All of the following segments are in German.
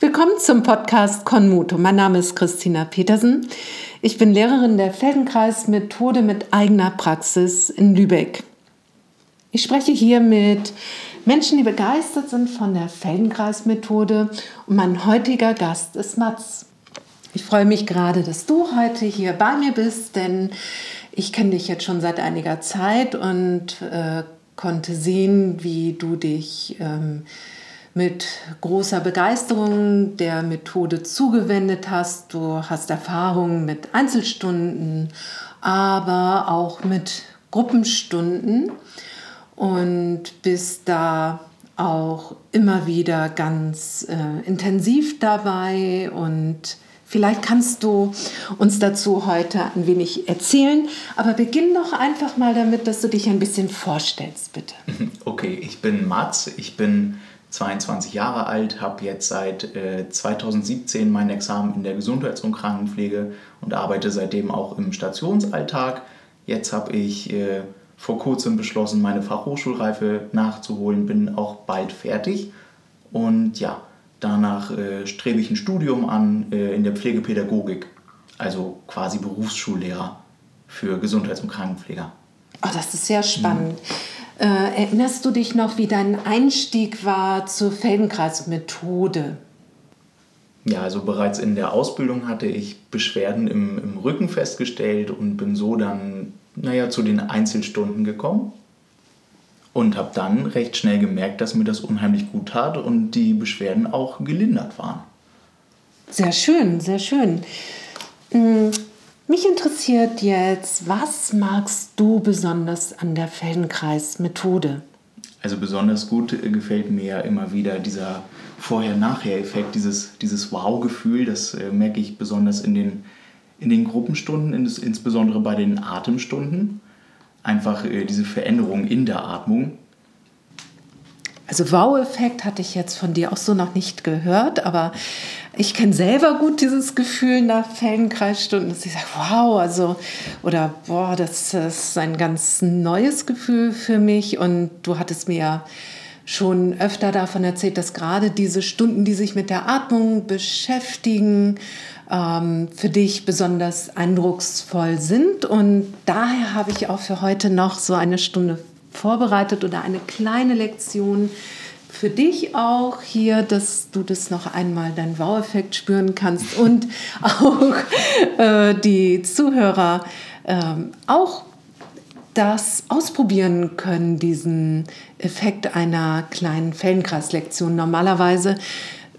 Willkommen zum Podcast Konmuto. Mein Name ist Christina Petersen. Ich bin Lehrerin der Feldenkreis Methode mit eigener Praxis in Lübeck. Ich spreche hier mit Menschen, die begeistert sind von der Feldenkreis Methode und mein heutiger Gast ist Mats. Ich freue mich gerade, dass du heute hier bei mir bist, denn ich kenne dich jetzt schon seit einiger Zeit und äh, konnte sehen, wie du dich ähm, mit großer Begeisterung der Methode zugewendet hast. Du hast Erfahrungen mit Einzelstunden, aber auch mit Gruppenstunden und bist da auch immer wieder ganz äh, intensiv dabei und Vielleicht kannst du uns dazu heute ein wenig erzählen, aber beginn doch einfach mal damit, dass du dich ein bisschen vorstellst, bitte. Okay, ich bin Mats, ich bin 22 Jahre alt, habe jetzt seit äh, 2017 mein Examen in der Gesundheits- und Krankenpflege und arbeite seitdem auch im Stationsalltag. Jetzt habe ich äh, vor kurzem beschlossen, meine Fachhochschulreife nachzuholen, bin auch bald fertig und ja, danach äh, strebe ich ein Studium an äh, in der Pflegepädagogik, also quasi Berufsschullehrer für Gesundheits- und Krankenpfleger. Oh, das ist sehr spannend. Mhm. Äh, erinnerst du dich noch, wie dein Einstieg war zur Feldenkreismethode? Ja, also bereits in der Ausbildung hatte ich Beschwerden im, im Rücken festgestellt und bin so dann, naja, zu den Einzelstunden gekommen und habe dann recht schnell gemerkt, dass mir das unheimlich gut tat und die Beschwerden auch gelindert waren. Sehr schön, sehr schön. Mich interessiert jetzt, was magst du besonders an der Feldenkreis-Methode? Also besonders gut gefällt mir ja immer wieder dieser Vorher-Nachher-Effekt, dieses, dieses Wow-Gefühl. Das äh, merke ich besonders in den, in den Gruppenstunden, ins, insbesondere bei den Atemstunden. Einfach äh, diese Veränderung in der Atmung. Also Wow-Effekt hatte ich jetzt von dir auch so noch nicht gehört, aber ich kenne selber gut dieses Gefühl nach Feldenkreisstunden, dass ich sage, wow, also, oder boah, das ist ein ganz neues Gefühl für mich. Und du hattest mir ja schon öfter davon erzählt, dass gerade diese Stunden, die sich mit der Atmung beschäftigen, ähm, für dich besonders eindrucksvoll sind. Und daher habe ich auch für heute noch so eine Stunde vorbereitet oder eine kleine Lektion für dich auch hier, dass du das noch einmal deinen Wow-Effekt spüren kannst und auch äh, die Zuhörer äh, auch das ausprobieren können, diesen Effekt einer kleinen Feldenkreislektion. Normalerweise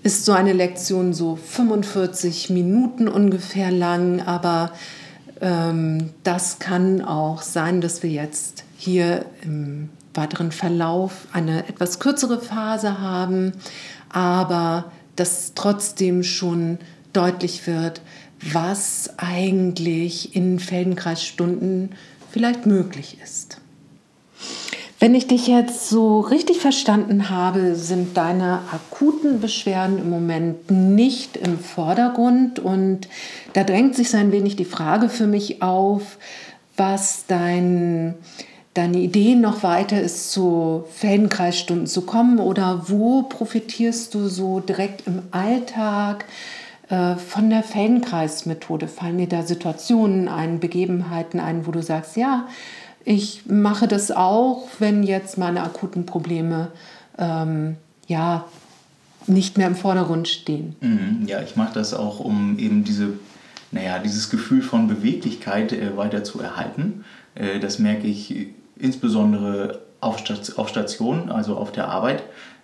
ist so eine Lektion so 45 Minuten ungefähr lang, aber ähm, das kann auch sein, dass wir jetzt hier im weiteren Verlauf eine etwas kürzere Phase haben, aber dass trotzdem schon deutlich wird, was eigentlich in Feldenkreisstunden vielleicht möglich ist. Wenn ich dich jetzt so richtig verstanden habe, sind deine akuten Beschwerden im Moment nicht im Vordergrund und da drängt sich so ein wenig die Frage für mich auf, was dein deine Idee noch weiter ist, zu Feldenkreisstunden zu kommen oder wo profitierst du so direkt im Alltag äh, von der Feldenkreismethode? Fallen dir da Situationen ein, Begebenheiten ein, wo du sagst, ja, ich mache das auch, wenn jetzt meine akuten Probleme ähm, ja, nicht mehr im Vordergrund stehen. Mhm, ja, ich mache das auch, um eben diese, naja, dieses Gefühl von Beweglichkeit äh, weiter zu erhalten. Äh, das merke ich insbesondere auf, Station, also auf der Arbeit.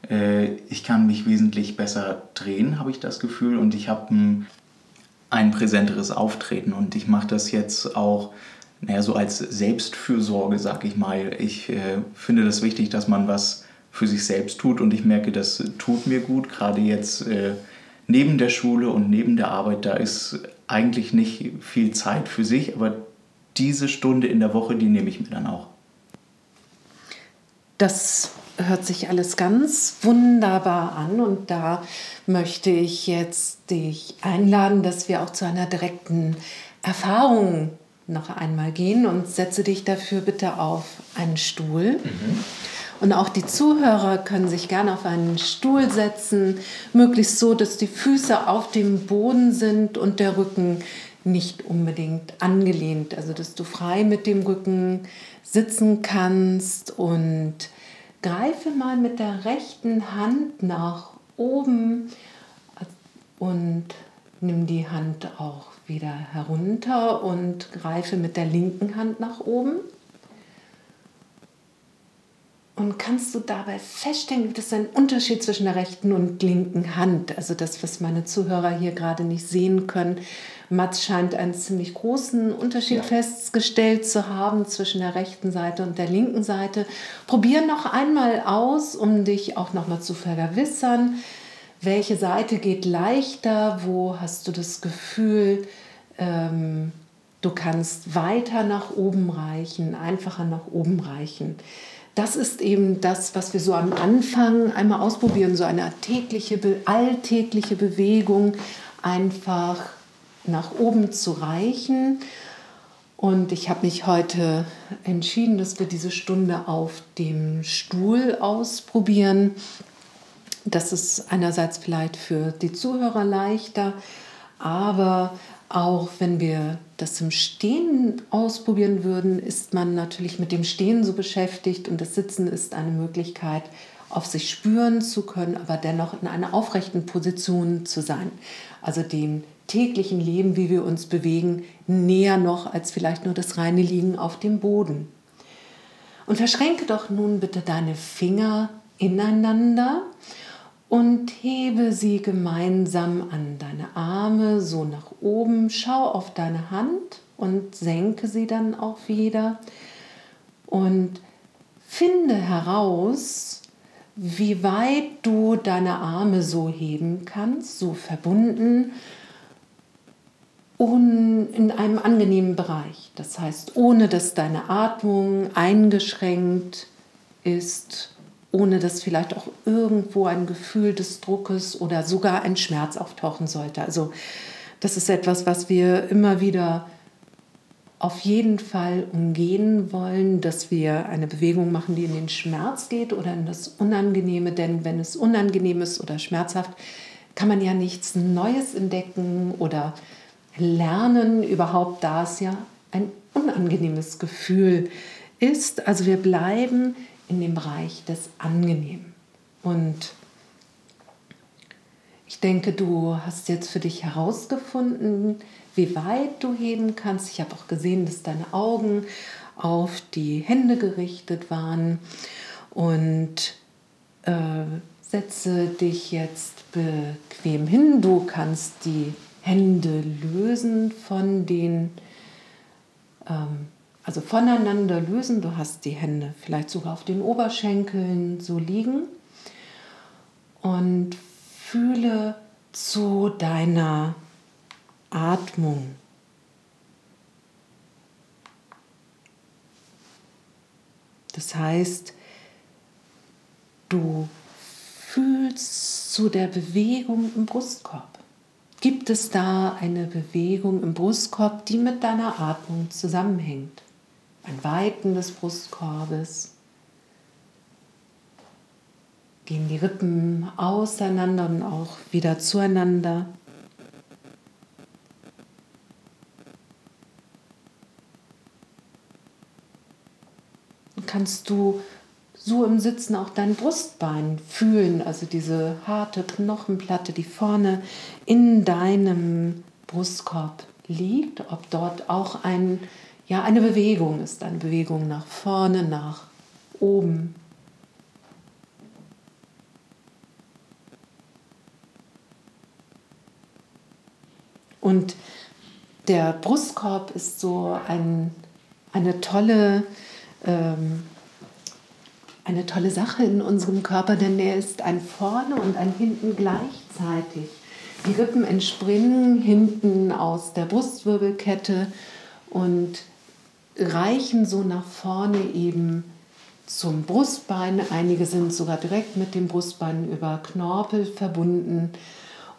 Äh, ich kann mich wesentlich besser drehen, habe ich das Gefühl, und ich habe ein, ein präsenteres Auftreten. Und ich mache das jetzt auch naja, so als Selbstfürsorge, sag ich mal. Ich äh, finde das wichtig, dass man was für sich selbst tut und ich merke, das tut mir gut, gerade jetzt äh, neben der Schule und neben der Arbeit, da ist eigentlich nicht viel Zeit für sich, aber diese Stunde in der Woche, die nehme ich mir dann auch. Das hört sich alles ganz wunderbar an und da möchte ich jetzt dich einladen, dass wir auch zu einer direkten Erfahrung noch einmal gehen und setze dich dafür bitte auf einen Stuhl. Mhm. Und auch die Zuhörer können sich gerne auf einen Stuhl setzen, möglichst so, dass die Füße auf dem Boden sind und der Rücken nicht unbedingt angelehnt. Also dass du frei mit dem Rücken sitzen kannst und greife mal mit der rechten Hand nach oben und nimm die Hand auch wieder herunter und greife mit der linken Hand nach oben. Und kannst du dabei feststellen, gibt es einen Unterschied zwischen der rechten und linken Hand? Also das, was meine Zuhörer hier gerade nicht sehen können. Mats scheint einen ziemlich großen Unterschied ja. festgestellt zu haben zwischen der rechten Seite und der linken Seite. Probier noch einmal aus, um dich auch noch mal zu vergewissern, welche Seite geht leichter, wo hast du das Gefühl, ähm, du kannst weiter nach oben reichen, einfacher nach oben reichen. Das ist eben das, was wir so am Anfang einmal ausprobieren, so eine tägliche, alltägliche Bewegung, einfach nach oben zu reichen. Und ich habe mich heute entschieden, dass wir diese Stunde auf dem Stuhl ausprobieren. Das ist einerseits vielleicht für die Zuhörer leichter, aber auch wenn wir das im Stehen ausprobieren würden, ist man natürlich mit dem Stehen so beschäftigt und das Sitzen ist eine Möglichkeit, auf sich spüren zu können, aber dennoch in einer aufrechten Position zu sein. Also dem täglichen Leben, wie wir uns bewegen, näher noch als vielleicht nur das reine Liegen auf dem Boden. Und verschränke doch nun bitte deine Finger ineinander und hebe sie gemeinsam an deine Arme so nach oben. Schau auf deine Hand und senke sie dann auch wieder und finde heraus, wie weit du deine Arme so heben kannst, so verbunden und in einem angenehmen Bereich. Das heißt, ohne dass deine Atmung eingeschränkt ist, ohne dass vielleicht auch irgendwo ein Gefühl des Druckes oder sogar ein Schmerz auftauchen sollte. Also das ist etwas, was wir immer wieder auf jeden Fall umgehen wollen, dass wir eine Bewegung machen, die in den Schmerz geht oder in das Unangenehme. Denn wenn es unangenehm ist oder schmerzhaft, kann man ja nichts Neues entdecken oder lernen, überhaupt da es ja ein unangenehmes Gefühl ist. Also wir bleiben in dem Bereich des Angenehmen. Und ich denke, du hast jetzt für dich herausgefunden, wie weit du heben kannst. Ich habe auch gesehen, dass deine Augen auf die Hände gerichtet waren. Und äh, setze dich jetzt bequem hin. Du kannst die Hände lösen von den, ähm, also voneinander lösen. Du hast die Hände vielleicht sogar auf den Oberschenkeln so liegen und fühle zu deiner Atmung. Das heißt, du fühlst zu der Bewegung im Brustkorb. Gibt es da eine Bewegung im Brustkorb, die mit deiner Atmung zusammenhängt? Ein Weiten des Brustkorbes. Gehen die Rippen auseinander und auch wieder zueinander. Kannst du so im Sitzen auch dein Brustbein fühlen, also diese harte Knochenplatte, die vorne in deinem Brustkorb liegt, ob dort auch ein, ja, eine Bewegung ist, eine Bewegung nach vorne, nach oben. Und der Brustkorb ist so ein, eine tolle ähm, eine tolle Sache in unserem Körper, denn er ist ein vorne und ein hinten gleichzeitig. Die Rippen entspringen hinten aus der Brustwirbelkette und reichen so nach vorne eben zum Brustbein. Einige sind sogar direkt mit dem Brustbein über Knorpel verbunden.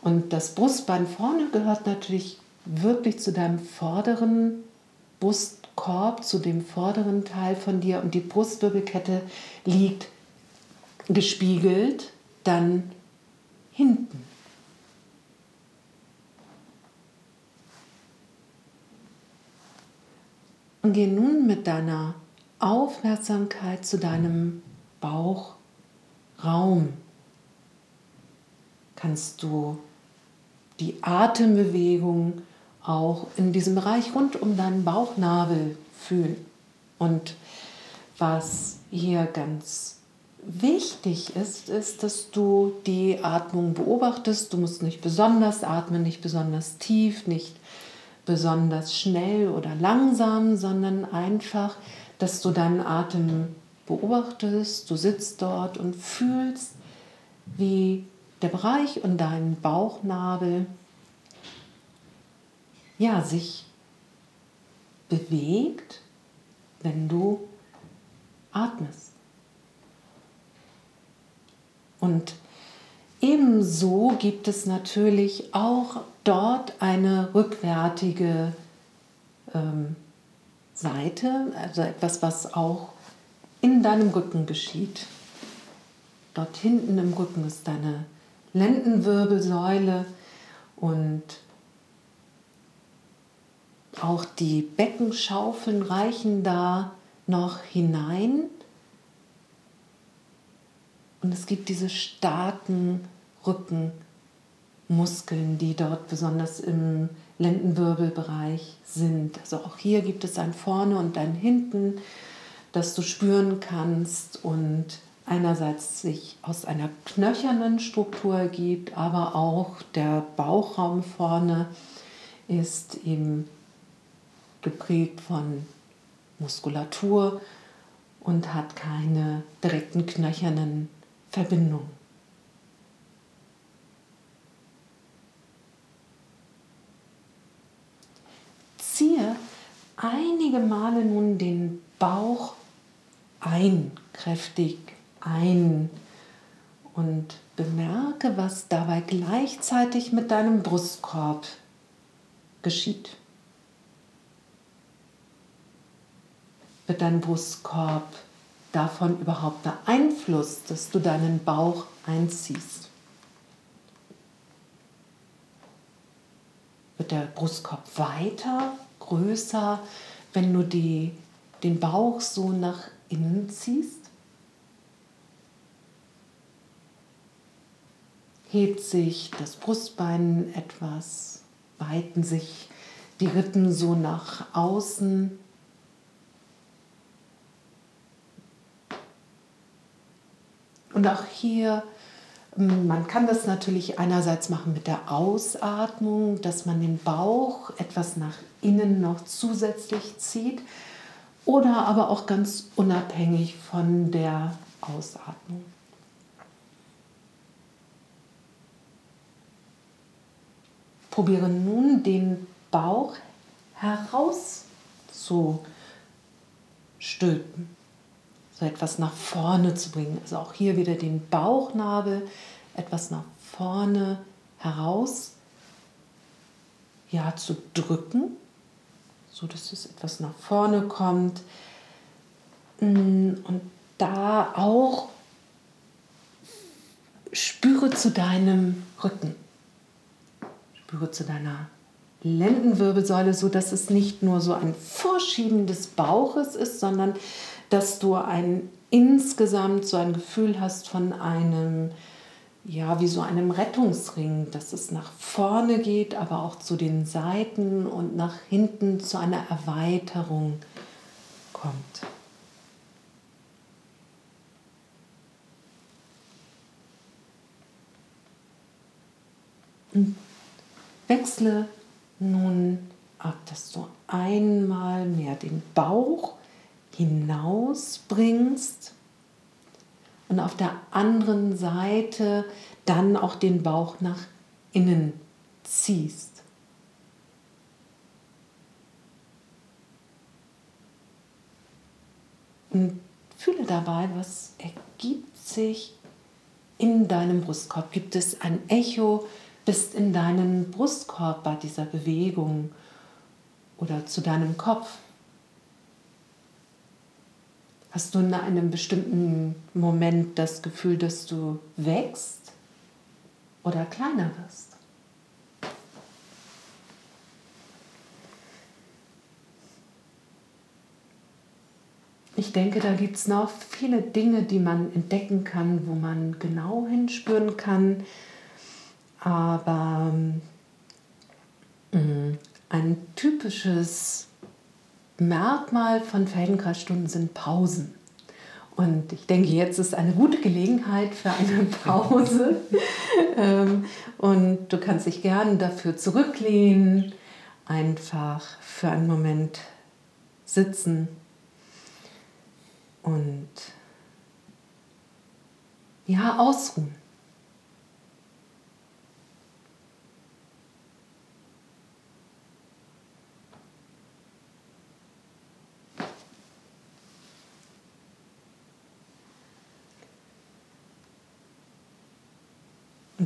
Und das Brustbein vorne gehört natürlich wirklich zu deinem vorderen Brust, Korb zu dem vorderen Teil von dir und die Brustwirbelkette liegt gespiegelt dann hinten. Und geh nun mit deiner Aufmerksamkeit zu deinem Bauchraum. Kannst du die Atembewegung auch in diesem Bereich rund um deinen Bauchnabel fühlen. Und was hier ganz wichtig ist, ist, dass du die Atmung beobachtest. Du musst nicht besonders atmen, nicht besonders tief, nicht besonders schnell oder langsam, sondern einfach, dass du deinen Atem beobachtest. Du sitzt dort und fühlst, wie der Bereich und dein Bauchnabel ja, sich bewegt, wenn du atmest. Und ebenso gibt es natürlich auch dort eine rückwärtige ähm, Seite, also etwas, was auch in deinem Rücken geschieht. Dort hinten im Rücken ist deine Lendenwirbelsäule und auch die Beckenschaufeln reichen da noch hinein. Und es gibt diese starken Rückenmuskeln, die dort besonders im Lendenwirbelbereich sind. Also auch hier gibt es ein Vorne und ein Hinten, das du spüren kannst und einerseits sich aus einer knöchernen Struktur ergibt, aber auch der Bauchraum vorne ist eben geprägt von Muskulatur und hat keine direkten knöchernen Verbindungen. Einige Male nun den Bauch ein, kräftig ein und bemerke, was dabei gleichzeitig mit deinem Brustkorb geschieht. wird dein Brustkorb davon überhaupt beeinflusst, dass du deinen Bauch einziehst? Wird der Brustkorb weiter, größer, wenn du die, den Bauch so nach innen ziehst? Hebt sich das Brustbein etwas, weiten sich die Rippen so nach außen Und auch hier, man kann das natürlich einerseits machen mit der Ausatmung, dass man den Bauch etwas nach innen noch zusätzlich zieht oder aber auch ganz unabhängig von der Ausatmung. Probiere nun den Bauch herauszustülpen so etwas nach vorne zu bringen. Also auch hier wieder den Bauchnabel etwas nach vorne heraus ja, zu drücken, so dass es etwas nach vorne kommt. Mm, und da auch spüre zu deinem Rücken, spüre zu deiner Lendenwirbelsäule, so dass es nicht nur so ein Vorschieben des Bauches ist, sondern dass du ein insgesamt so ein Gefühl hast von einem, ja, wie so einem Rettungsring, dass es nach vorne geht, aber auch zu den Seiten und nach hinten zu einer Erweiterung kommt. wechsle nun ab, dass du einmal mehr den Bauch hinausbringst und auf der anderen Seite dann auch den Bauch nach innen ziehst. Und fühle dabei, was ergibt sich in deinem Brustkorb. Gibt es ein Echo? Bist in deinen Brustkorb bei dieser Bewegung oder zu deinem Kopf? Hast du in einem bestimmten Moment das Gefühl, dass du wächst oder kleiner wirst? Ich denke, da gibt es noch viele Dinge, die man entdecken kann, wo man genau hinspüren kann. Aber ähm, ein typisches Merkmal von Feldenkreisstunden sind Pausen. Und ich denke, jetzt ist eine gute Gelegenheit für eine Pause. Ähm, und du kannst dich gerne dafür zurücklehnen, einfach für einen Moment sitzen und ja, ausruhen.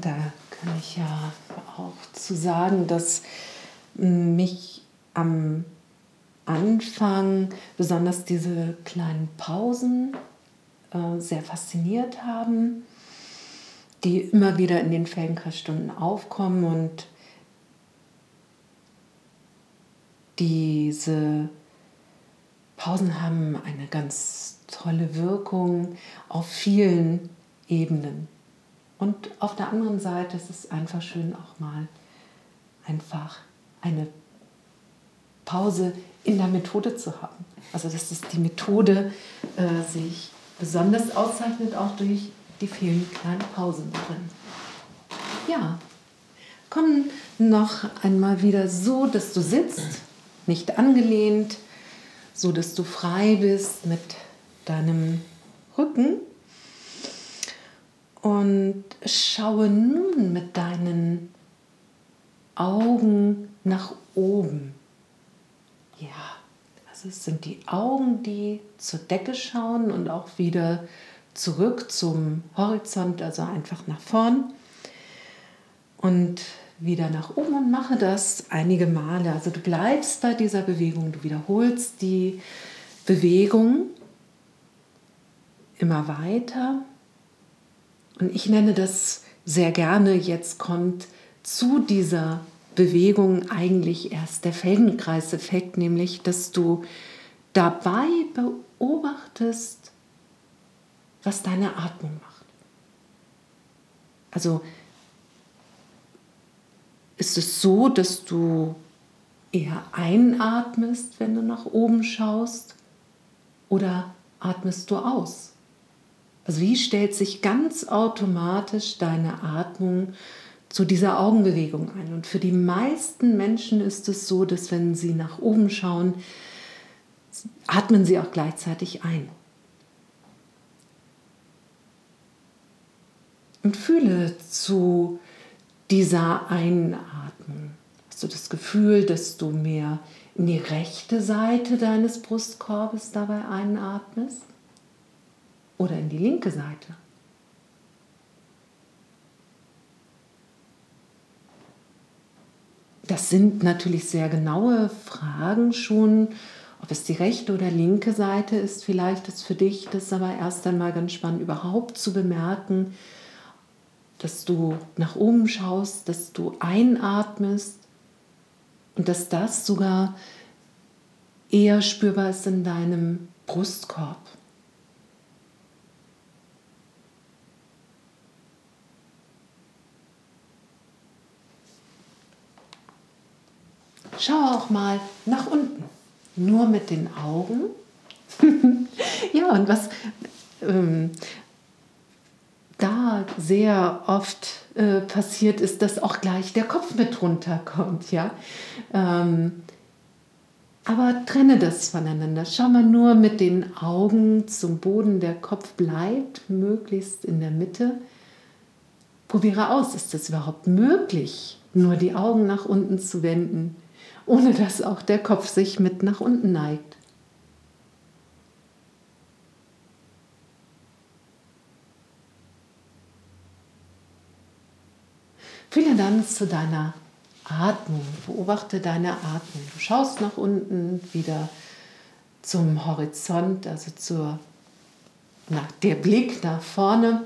Da kann ich ja auch zu sagen, dass mich am Anfang besonders diese kleinen Pausen äh, sehr fasziniert haben, die immer wieder in den Feldenkreisstunden aufkommen und diese Pausen haben eine ganz tolle Wirkung auf vielen Ebenen. Und auf der anderen Seite ist es einfach schön, auch mal einfach eine Pause in der Methode zu haben. Also dass es die Methode äh, sich besonders auszeichnet, auch durch die vielen kleinen Pausen drin. Ja, komm noch einmal wieder so, dass du sitzt, nicht angelehnt, so dass du frei bist mit deinem Rücken. Und schaue nun mit deinen Augen nach oben. Ja, also es sind die Augen, die zur Decke schauen und auch wieder zurück zum Horizont, also einfach nach vorn. Und wieder nach oben und mache das einige Male. Also du bleibst bei dieser Bewegung, du wiederholst die Bewegung immer weiter. Und ich nenne das sehr gerne, jetzt kommt zu dieser Bewegung eigentlich erst der Feldenkreiseffekt, nämlich dass du dabei beobachtest, was deine Atmung macht. Also ist es so, dass du eher einatmest, wenn du nach oben schaust, oder atmest du aus? Also wie stellt sich ganz automatisch deine Atmung zu dieser Augenbewegung ein. Und für die meisten Menschen ist es so, dass wenn sie nach oben schauen, atmen sie auch gleichzeitig ein. Und fühle zu dieser Einatmung. Hast du das Gefühl, dass du mehr in die rechte Seite deines Brustkorbes dabei einatmest? Oder in die linke Seite? Das sind natürlich sehr genaue Fragen schon. Ob es die rechte oder linke Seite ist, vielleicht ist für dich das aber erst einmal ganz spannend, überhaupt zu bemerken, dass du nach oben schaust, dass du einatmest und dass das sogar eher spürbar ist in deinem Brustkorb. Schau auch mal nach unten, nur mit den Augen. ja, und was ähm, da sehr oft äh, passiert ist, dass auch gleich der Kopf mit runterkommt. Ja? Ähm, aber trenne das voneinander. Schau mal nur mit den Augen zum Boden. Der Kopf bleibt möglichst in der Mitte. Probiere aus, ist es überhaupt möglich, nur die Augen nach unten zu wenden? Ohne dass auch der Kopf sich mit nach unten neigt. Fühle dann zu deiner Atmung, beobachte deine Atmung. Du schaust nach unten wieder zum Horizont, also zur nach, der Blick nach vorne.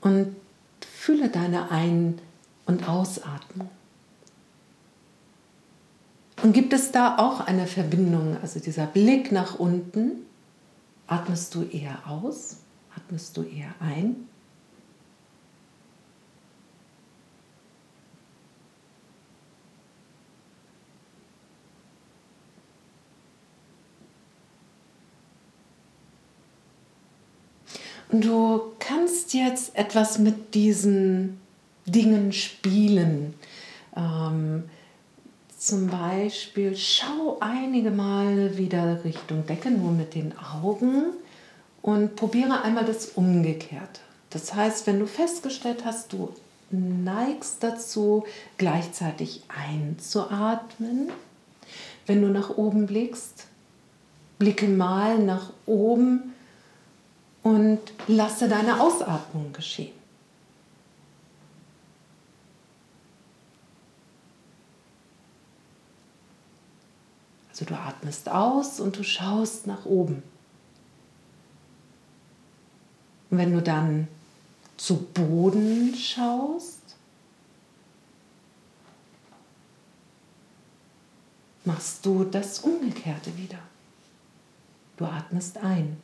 Und fühle deine Ein- und Ausatmung. Und gibt es da auch eine Verbindung, also dieser Blick nach unten? Atmest du eher aus? Atmest du eher ein? Und du kannst jetzt etwas mit diesen Dingen spielen. Ähm, zum Beispiel schau einige Mal wieder Richtung Decke, nur mit den Augen und probiere einmal das Umgekehrte. Das heißt, wenn du festgestellt hast, du neigst dazu, gleichzeitig einzuatmen, wenn du nach oben blickst, blicke mal nach oben und lasse deine Ausatmung geschehen. Also du atmest aus und du schaust nach oben. Und wenn du dann zu Boden schaust, machst du das Umgekehrte wieder. Du atmest ein.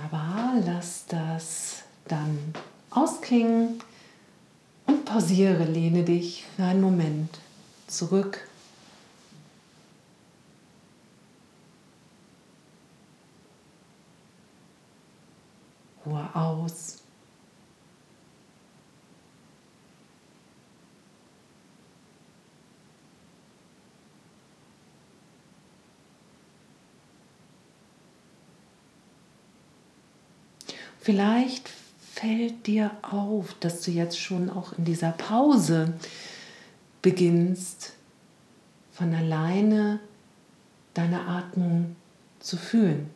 Wunderbar, lass das dann ausklingen und pausiere, lehne dich für einen Moment zurück. Ruhe aus. Vielleicht fällt dir auf, dass du jetzt schon auch in dieser Pause beginnst, von alleine deine Atmung zu fühlen,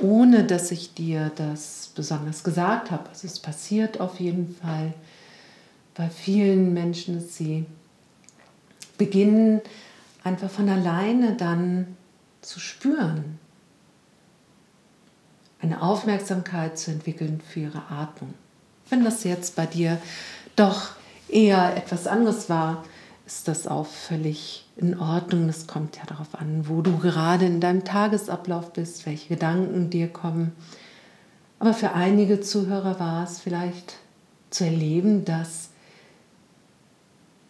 ohne dass ich dir das besonders gesagt habe. Also es passiert auf jeden Fall. Bei vielen Menschen, dass sie. Beginnen einfach von alleine dann zu spüren, eine Aufmerksamkeit zu entwickeln für ihre Atmung. Wenn das jetzt bei dir doch eher etwas anderes war, ist das auch völlig in Ordnung. Es kommt ja darauf an, wo du gerade in deinem Tagesablauf bist, welche Gedanken dir kommen. Aber für einige Zuhörer war es vielleicht zu erleben, dass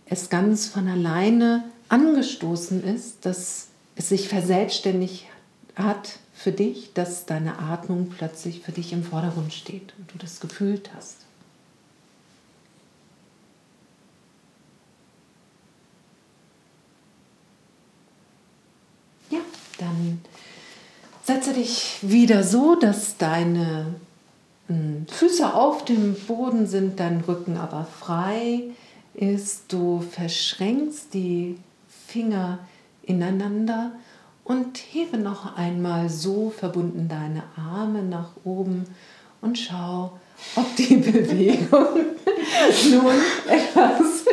es ganz von alleine angestoßen ist, dass es sich verselbstständigt hat für dich, dass deine Atmung plötzlich für dich im Vordergrund steht und du das gefühlt hast. Ja, dann setze dich wieder so, dass deine hm, Füße auf dem Boden sind, dein Rücken aber frei ist. Du verschränkst die Finger ineinander und hebe noch einmal so verbunden deine Arme nach oben und schau, ob die Bewegung nun etwas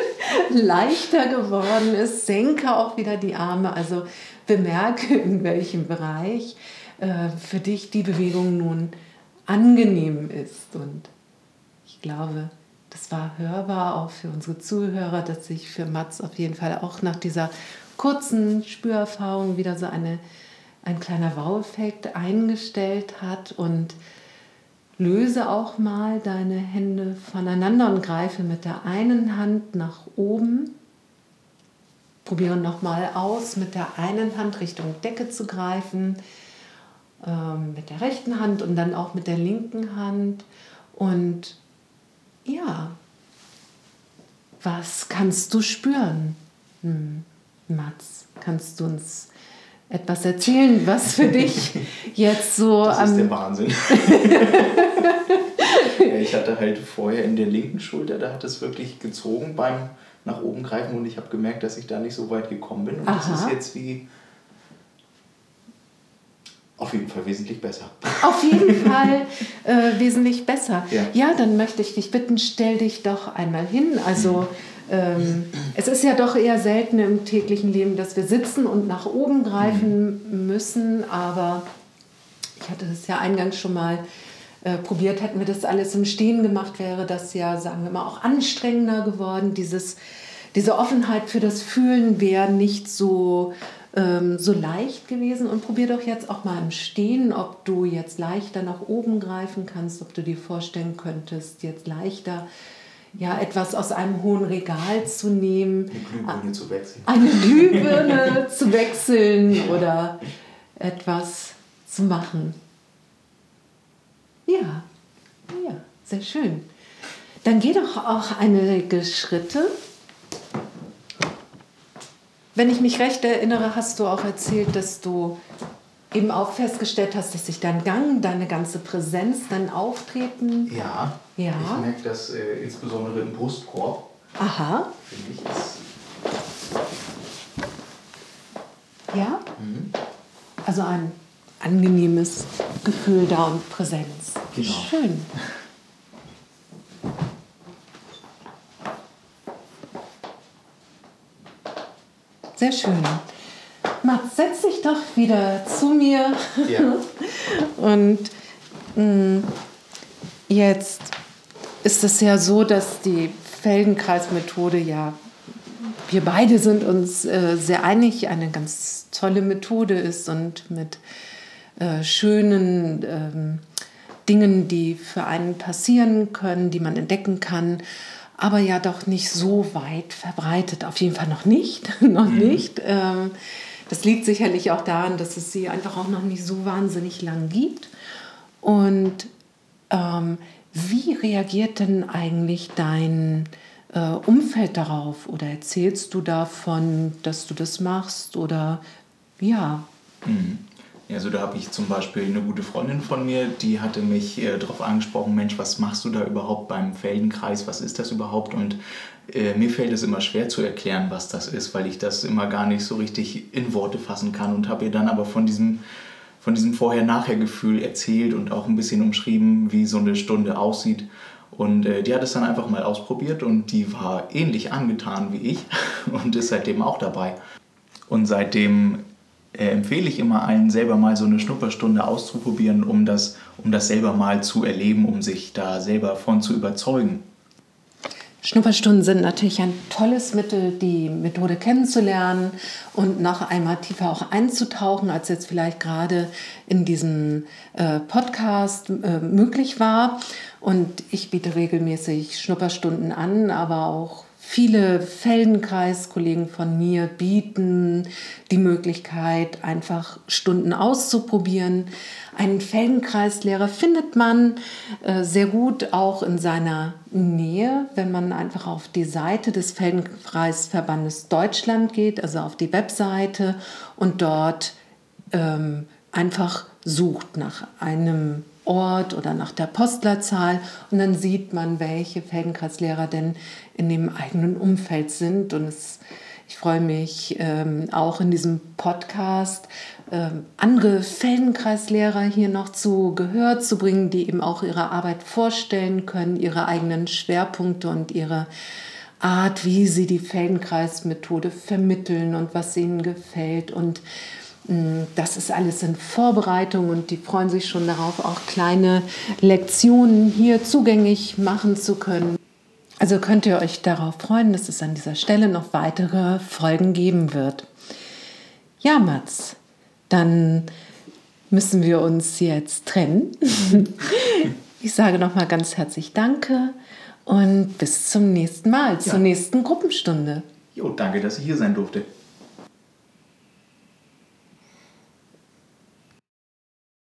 leichter geworden ist. Senke auch wieder die Arme, also bemerke, in welchem Bereich äh, für dich die Bewegung nun angenehm ist. Und ich glaube, das war hörbar auch für unsere Zuhörer, dass sich für Mats auf jeden Fall auch nach dieser kurzen Spürerfahrung wieder so eine, ein kleiner Wow-Effekt eingestellt hat und löse auch mal deine Hände voneinander und greife mit der einen Hand nach oben. Probiere nochmal aus, mit der einen Hand Richtung Decke zu greifen, ähm, mit der rechten Hand und dann auch mit der linken Hand. Und ja, was kannst du spüren? Hm. Mats, kannst du uns etwas erzählen, was für dich jetzt so das ist der Wahnsinn. ich hatte halt vorher in der linken Schulter, da hat es wirklich gezogen beim nach oben greifen und ich habe gemerkt, dass ich da nicht so weit gekommen bin. Und Aha. das ist jetzt wie auf jeden Fall wesentlich besser. Auf jeden Fall äh, wesentlich besser. Ja. ja. dann möchte ich dich bitten, stell dich doch einmal hin. Also ähm, es ist ja doch eher selten im täglichen Leben, dass wir sitzen und nach oben greifen müssen, aber ich hatte das ja eingangs schon mal äh, probiert, hätten wir das alles im Stehen gemacht, wäre das ja, sagen wir mal, auch anstrengender geworden. Dieses, diese Offenheit für das Fühlen wäre nicht so, ähm, so leicht gewesen. Und probier doch jetzt auch mal im Stehen, ob du jetzt leichter nach oben greifen kannst, ob du dir vorstellen könntest, jetzt leichter ja, etwas aus einem hohen Regal zu nehmen. Eine Glühbirne zu wechseln. Eine Glühbirne zu wechseln oder etwas zu machen. Ja, ja, sehr schön. Dann geh doch auch einige Schritte. Wenn ich mich recht erinnere, hast du auch erzählt, dass du eben auch festgestellt hast, dass sich dein Gang, deine ganze Präsenz, dein Auftreten. Ja. ja. Ich merke das äh, insbesondere im Brustkorb. Aha. Finde ich ist. Ja? Mhm. Also ein angenehmes Gefühl da und Präsenz. Genau. Schön. Sehr schön. Mats, setz dich doch wieder zu mir. Ja. Und mh, mm, jetzt ist es ja so, dass die Feldenkreismethode ja, wir beide sind uns äh, sehr einig, eine ganz tolle Methode ist und mit äh, schönen ähm, Dingen, die für einen passieren können, die man entdecken kann, aber ja doch nicht so weit verbreitet. Auf jeden Fall noch nicht, noch mhm. nicht. Ähm, das liegt sicherlich auch daran, dass es sie einfach auch noch nicht so wahnsinnig lang gibt. Und ähm, wie reagiert denn eigentlich dein äh, Umfeld darauf? Oder erzählst du davon, dass du das machst? Oder ja. Mhm. Also da habe ich zum Beispiel eine gute Freundin von mir, die hatte mich äh, darauf angesprochen, Mensch, was machst du da überhaupt beim Feldenkreis? Was ist das überhaupt? Und äh, mir fällt es immer schwer zu erklären, was das ist, weil ich das immer gar nicht so richtig in Worte fassen kann und habe ihr dann aber von diesem, von diesem Vorher-Nachher-Gefühl erzählt und auch ein bisschen umschrieben, wie so eine Stunde aussieht. Und äh, die hat es dann einfach mal ausprobiert und die war ähnlich angetan wie ich und ist seitdem auch dabei. Und seitdem äh, empfehle ich immer allen, selber mal so eine Schnupperstunde auszuprobieren, um das, um das selber mal zu erleben, um sich da selber von zu überzeugen. Schnupperstunden sind natürlich ein tolles Mittel, die Methode kennenzulernen und noch einmal tiefer auch einzutauchen, als jetzt vielleicht gerade in diesem äh, Podcast äh, möglich war. Und ich biete regelmäßig Schnupperstunden an, aber auch Viele Feldenkreiskollegen von mir bieten die Möglichkeit, einfach Stunden auszuprobieren. Einen Feldenkreislehrer findet man äh, sehr gut auch in seiner Nähe, wenn man einfach auf die Seite des Feldenkreisverbandes Deutschland geht, also auf die Webseite und dort ähm, einfach sucht nach einem Ort oder nach der Postlerzahl und dann sieht man, welche Feldenkreislehrer denn in dem eigenen Umfeld sind. Und es, ich freue mich ähm, auch in diesem Podcast ähm, andere Feldenkreislehrer hier noch zu Gehör zu bringen, die eben auch ihre Arbeit vorstellen können, ihre eigenen Schwerpunkte und ihre Art, wie sie die Feldenkreismethode vermitteln und was ihnen gefällt. Und das ist alles in Vorbereitung und die freuen sich schon darauf, auch kleine Lektionen hier zugänglich machen zu können. Also könnt ihr euch darauf freuen, dass es an dieser Stelle noch weitere Folgen geben wird. Ja, Mats, dann müssen wir uns jetzt trennen. Ich sage nochmal ganz herzlich Danke und bis zum nächsten Mal, ja. zur nächsten Gruppenstunde. Jo, danke, dass ich hier sein durfte.